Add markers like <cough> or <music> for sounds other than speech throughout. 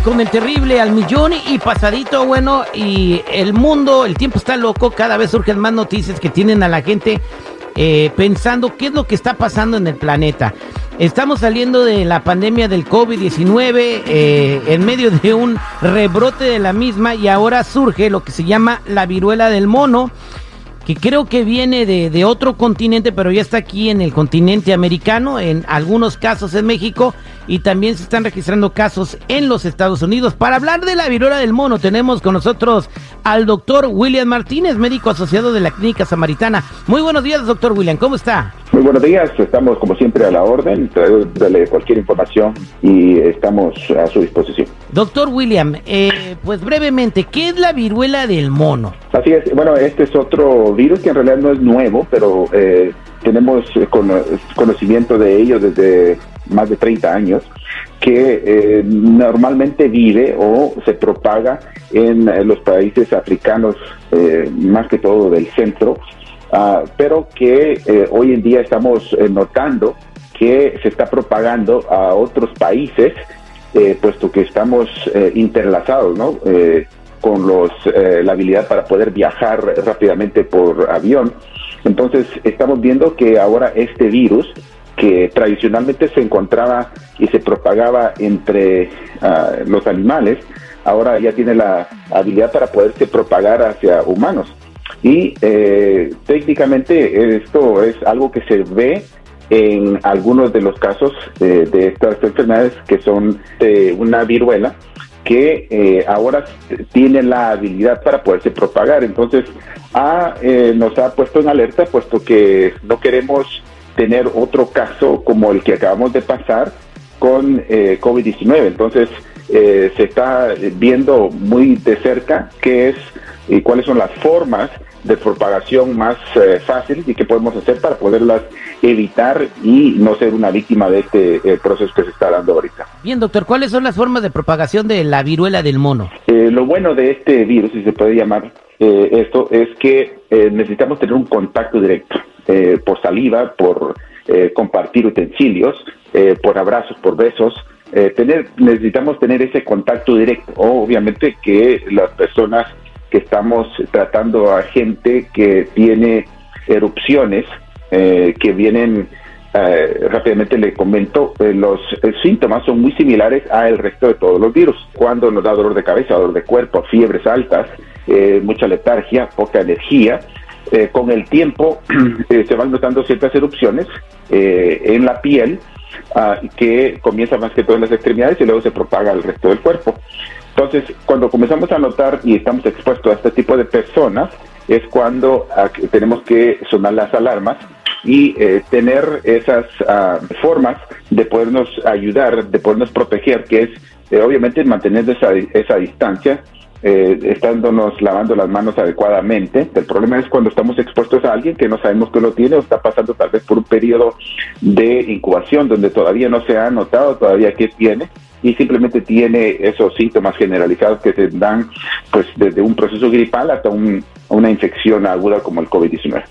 con el terrible al millón y pasadito, bueno, y el mundo, el tiempo está loco, cada vez surgen más noticias que tienen a la gente eh, pensando qué es lo que está pasando en el planeta. Estamos saliendo de la pandemia del COVID-19 eh, en medio de un rebrote de la misma y ahora surge lo que se llama la viruela del mono que creo que viene de, de, otro continente, pero ya está aquí en el continente americano, en algunos casos en México, y también se están registrando casos en los Estados Unidos. Para hablar de la viruela del mono, tenemos con nosotros al doctor William Martínez, médico asociado de la Clínica Samaritana. Muy buenos días, doctor William, ¿cómo está? Muy buenos días, estamos como siempre a la orden, darle cualquier información y estamos a su disposición. Doctor William, eh, pues brevemente, ¿qué es la viruela del mono? Así es, bueno, este es otro virus que en realidad no es nuevo, pero eh, tenemos conocimiento de ello desde más de 30 años, que eh, normalmente vive o se propaga en los países africanos, eh, más que todo del centro, uh, pero que eh, hoy en día estamos eh, notando que se está propagando a otros países, eh, puesto que estamos interlazados, ¿no? con los, la habilidad para poder viajar rápidamente por avión. Entonces, estamos viendo que ahora este virus que tradicionalmente se encontraba y se propagaba entre uh, los animales, ahora ya tiene la habilidad para poderse propagar hacia humanos. Y eh, técnicamente esto es algo que se ve en algunos de los casos eh, de estas enfermedades que son de una viruela que eh, ahora tiene la habilidad para poderse propagar. Entonces, ah, eh, nos ha puesto en alerta, puesto que no queremos tener otro caso como el que acabamos de pasar con eh, COVID-19. Entonces, eh, se está viendo muy de cerca qué es y cuáles son las formas de propagación más eh, fáciles y qué podemos hacer para poderlas evitar y no ser una víctima de este eh, proceso que se está dando ahorita. Bien, doctor, ¿cuáles son las formas de propagación de la viruela del mono? Eh, lo bueno de este virus, si se puede llamar esto, es que necesitamos tener un contacto directo por saliva, por compartir utensilios, por abrazos, por besos. tener, necesitamos tener ese contacto directo. obviamente que las personas que estamos tratando a gente que tiene erupciones eh, que vienen eh, rápidamente le comento, eh, los eh, síntomas son muy similares al resto de todos los virus. Cuando nos da dolor de cabeza, dolor de cuerpo, fiebres altas, eh, mucha letargia, poca energía, con el tiempo <clears throat> se van notando ciertas erupciones en la piel uh, que comienza más que todo en las extremidades y luego se propaga al resto del cuerpo. Entonces, cuando comenzamos a notar y estamos expuestos a este tipo de personas, es cuando uh, tenemos que sonar las alarmas y eh, tener esas uh, formas de podernos ayudar, de podernos proteger, que es eh, obviamente mantener esa, esa distancia, eh, estándonos lavando las manos adecuadamente. El problema es cuando estamos expuestos a alguien que no sabemos que lo tiene o está pasando tal vez por un periodo de incubación donde todavía no se ha notado todavía qué tiene y simplemente tiene esos síntomas generalizados que se dan pues desde un proceso gripal hasta un, una infección aguda como el COVID-19.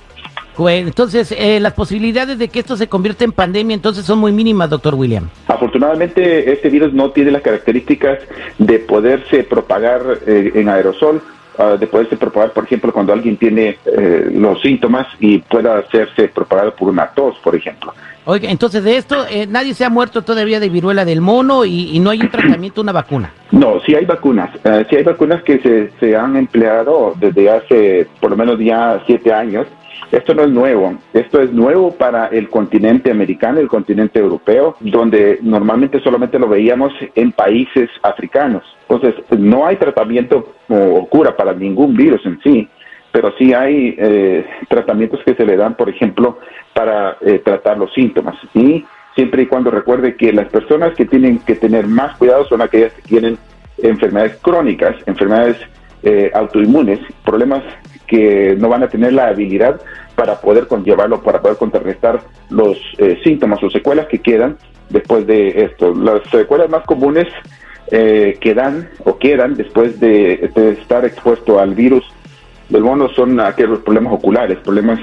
Bueno, entonces, eh, las posibilidades de que esto se convierta en pandemia entonces son muy mínimas, doctor William. Afortunadamente, este virus no tiene las características de poderse propagar eh, en aerosol, uh, de poderse propagar, por ejemplo, cuando alguien tiene eh, los síntomas y pueda hacerse propagado por una tos, por ejemplo. Oiga, entonces de esto, eh, nadie se ha muerto todavía de viruela del mono y, y no hay un tratamiento, una vacuna. No, sí hay vacunas. Uh, sí hay vacunas que se, se han empleado desde hace por lo menos ya siete años. Esto no es nuevo, esto es nuevo para el continente americano, el continente europeo, donde normalmente solamente lo veíamos en países africanos. Entonces, no hay tratamiento o cura para ningún virus en sí, pero sí hay eh, tratamientos que se le dan, por ejemplo, para eh, tratar los síntomas. Y siempre y cuando recuerde que las personas que tienen que tener más cuidado son aquellas que tienen enfermedades crónicas, enfermedades eh, autoinmunes, problemas que no van a tener la habilidad para poder conllevarlo, para poder contrarrestar los eh, síntomas o secuelas que quedan después de esto. Las secuelas más comunes eh, que dan o quedan después de, estar expuesto al virus del mono son aquellos problemas oculares, problemas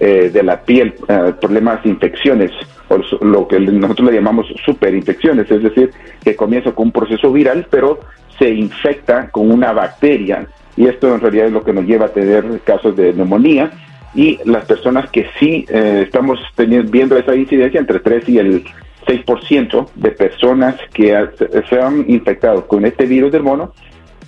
eh, de la piel, eh, problemas infecciones, o lo que nosotros le llamamos superinfecciones, es decir, que comienza con un proceso viral, pero se infecta con una bacteria, y esto en realidad es lo que nos lleva a tener casos de neumonía, y las personas que sí eh, estamos teniendo, viendo esa incidencia entre 3 y el 6% de personas que se han infectado con este virus del mono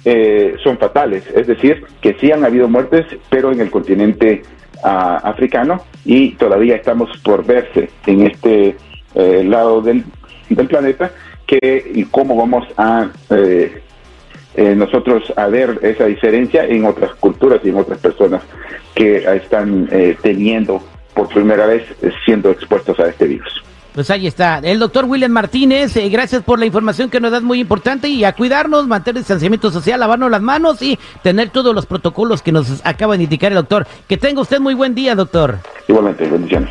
eh, son fatales, es decir, que sí han habido muertes, pero en el continente ah, africano y todavía estamos por verse en este eh, lado del, del, planeta que y cómo vamos a eh, nosotros a ver esa diferencia en otras culturas y en otras personas que están teniendo por primera vez siendo expuestos a este virus. Pues ahí está. El doctor William Martínez, eh, gracias por la información que nos das muy importante y a cuidarnos, mantener el distanciamiento social, lavarnos las manos y tener todos los protocolos que nos acaba de indicar el doctor. Que tenga usted muy buen día, doctor. Igualmente, bendiciones.